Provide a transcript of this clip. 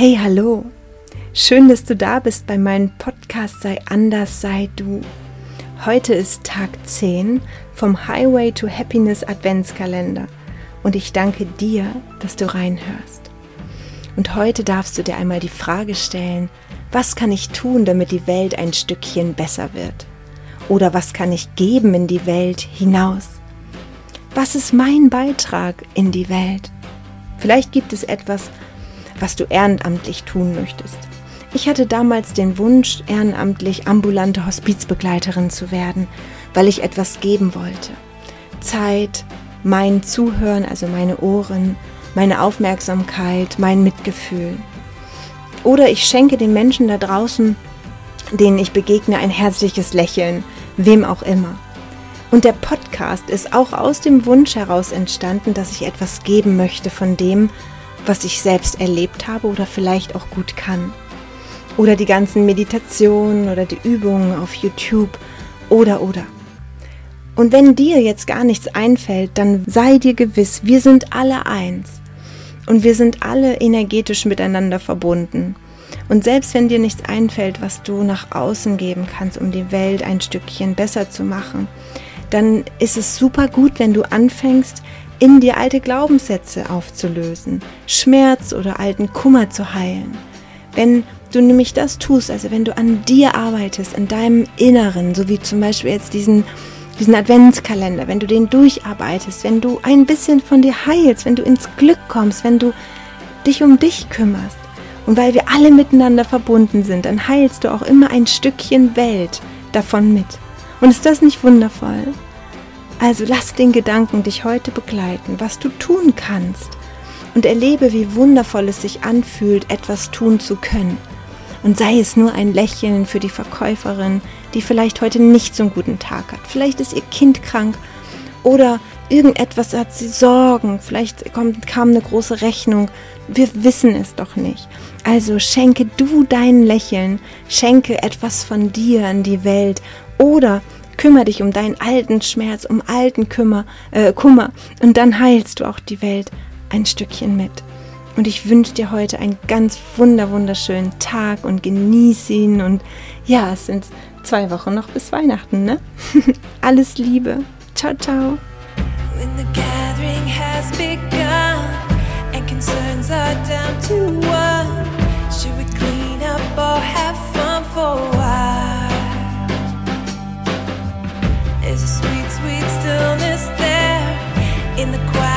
Hey, hallo! Schön, dass du da bist bei meinem Podcast Sei anders, sei du. Heute ist Tag 10 vom Highway to Happiness Adventskalender und ich danke dir, dass du reinhörst. Und heute darfst du dir einmal die Frage stellen, was kann ich tun, damit die Welt ein Stückchen besser wird? Oder was kann ich geben in die Welt hinaus? Was ist mein Beitrag in die Welt? Vielleicht gibt es etwas, was du ehrenamtlich tun möchtest. Ich hatte damals den Wunsch, ehrenamtlich ambulante Hospizbegleiterin zu werden, weil ich etwas geben wollte. Zeit, mein Zuhören, also meine Ohren, meine Aufmerksamkeit, mein Mitgefühl. Oder ich schenke den Menschen da draußen, denen ich begegne, ein herzliches Lächeln, wem auch immer. Und der Podcast ist auch aus dem Wunsch heraus entstanden, dass ich etwas geben möchte von dem, was ich selbst erlebt habe oder vielleicht auch gut kann. Oder die ganzen Meditationen oder die Übungen auf YouTube oder oder. Und wenn dir jetzt gar nichts einfällt, dann sei dir gewiss, wir sind alle eins. Und wir sind alle energetisch miteinander verbunden. Und selbst wenn dir nichts einfällt, was du nach außen geben kannst, um die Welt ein Stückchen besser zu machen, dann ist es super gut, wenn du anfängst, in dir alte Glaubenssätze aufzulösen, Schmerz oder alten Kummer zu heilen. Wenn du nämlich das tust, also wenn du an dir arbeitest, in deinem Inneren, so wie zum Beispiel jetzt diesen, diesen Adventskalender, wenn du den durcharbeitest, wenn du ein bisschen von dir heilst, wenn du ins Glück kommst, wenn du dich um dich kümmerst und weil wir alle miteinander verbunden sind, dann heilst du auch immer ein Stückchen Welt davon mit. Und ist das nicht wundervoll? Also lass den Gedanken dich heute begleiten, was du tun kannst und erlebe, wie wundervoll es sich anfühlt, etwas tun zu können. Und sei es nur ein Lächeln für die Verkäuferin, die vielleicht heute nicht so einen guten Tag hat. Vielleicht ist ihr Kind krank oder irgendetwas hat sie Sorgen. Vielleicht kommt, kam eine große Rechnung. Wir wissen es doch nicht. Also schenke du dein Lächeln, schenke etwas von dir in die Welt oder Kümmer dich um deinen alten Schmerz, um alten Kümmer, äh, Kummer und dann heilst du auch die Welt ein Stückchen mit. Und ich wünsche dir heute einen ganz wunder wunderschönen Tag und genieß ihn. Und ja, es sind zwei Wochen noch bis Weihnachten, ne? Alles Liebe. Ciao, ciao. When the gathering has begun and concerns are down to one, in the quiet